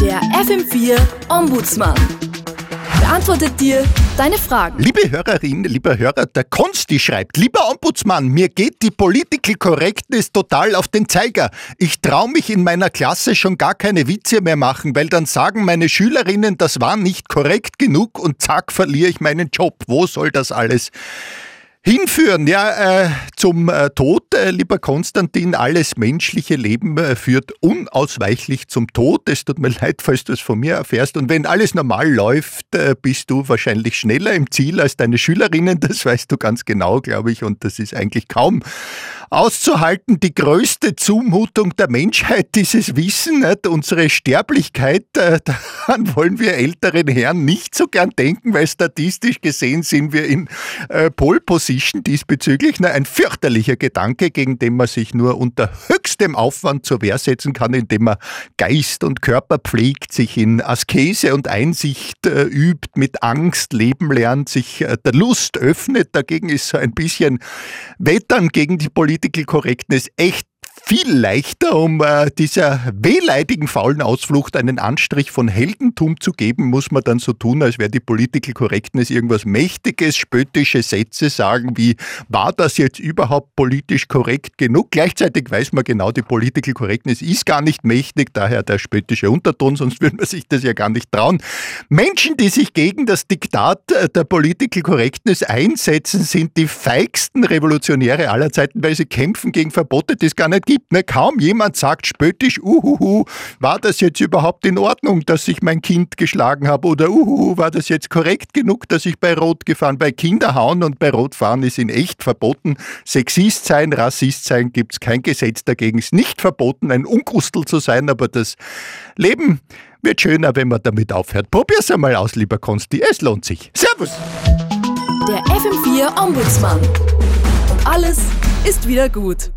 Der FM4 Ombudsmann beantwortet dir deine Fragen. Liebe Hörerinnen, lieber Hörer, der Konsti schreibt, lieber Ombudsmann, mir geht die Political Correctness total auf den Zeiger. Ich traue mich in meiner Klasse schon gar keine Witze mehr machen, weil dann sagen meine Schülerinnen, das war nicht korrekt genug und zack, verliere ich meinen Job. Wo soll das alles hinführen? Ja, äh, zum äh, Tod, äh, lieber Konstantin. Alles menschliche Leben äh, führt unausweichlich zum Tod. Es tut mir leid, falls du es von mir erfährst. Und wenn alles normal läuft, äh, bist du wahrscheinlich schneller im Ziel als deine Schülerinnen. Das weißt du ganz genau, glaube ich. Und das ist eigentlich kaum auszuhalten. Die größte Zumutung der Menschheit, dieses Wissen, nicht? unsere Sterblichkeit, äh, daran wollen wir älteren Herren nicht so gern denken, weil statistisch gesehen sind wir in äh, Pole Position diesbezüglich. Na, ein fürchterlicher Gedanke, gegen den man sich nur unter höchstem Aufwand zur Wehr setzen kann, indem man Geist und Körper pflegt, sich in Askese und Einsicht äh, übt, mit Angst leben lernt, sich äh, der Lust öffnet. Dagegen ist so ein bisschen Wettern gegen die Political Correctness echt viel leichter, um äh, dieser wehleidigen faulen Ausflucht einen Anstrich von Heldentum zu geben, muss man dann so tun, als wäre die Political Correctness irgendwas Mächtiges, spöttische Sätze sagen wie, war das jetzt überhaupt politisch korrekt genug? Gleichzeitig weiß man genau, die Political Correctness ist gar nicht mächtig, daher der spöttische Unterton, sonst würde man sich das ja gar nicht trauen. Menschen, die sich gegen das Diktat äh, der Political Correctness einsetzen, sind die feigsten Revolutionäre aller Zeiten, weil sie kämpfen gegen Verbote, die es gar nicht gibt. Ne? Kaum jemand sagt spöttisch, uhuhu, war das jetzt überhaupt in Ordnung, dass ich mein Kind geschlagen habe? Oder uhuhu, war das jetzt korrekt genug, dass ich bei Rot gefahren Bei Kinderhauen und bei Rotfahren ist in echt verboten. Sexist sein, Rassist sein, gibt es kein Gesetz dagegen. Ist nicht verboten, ein Unkustel zu sein, aber das Leben wird schöner, wenn man damit aufhört. Probier's einmal aus, lieber Konsti. Es lohnt sich. Servus! Der FM4 Ombudsmann. Und alles ist wieder gut.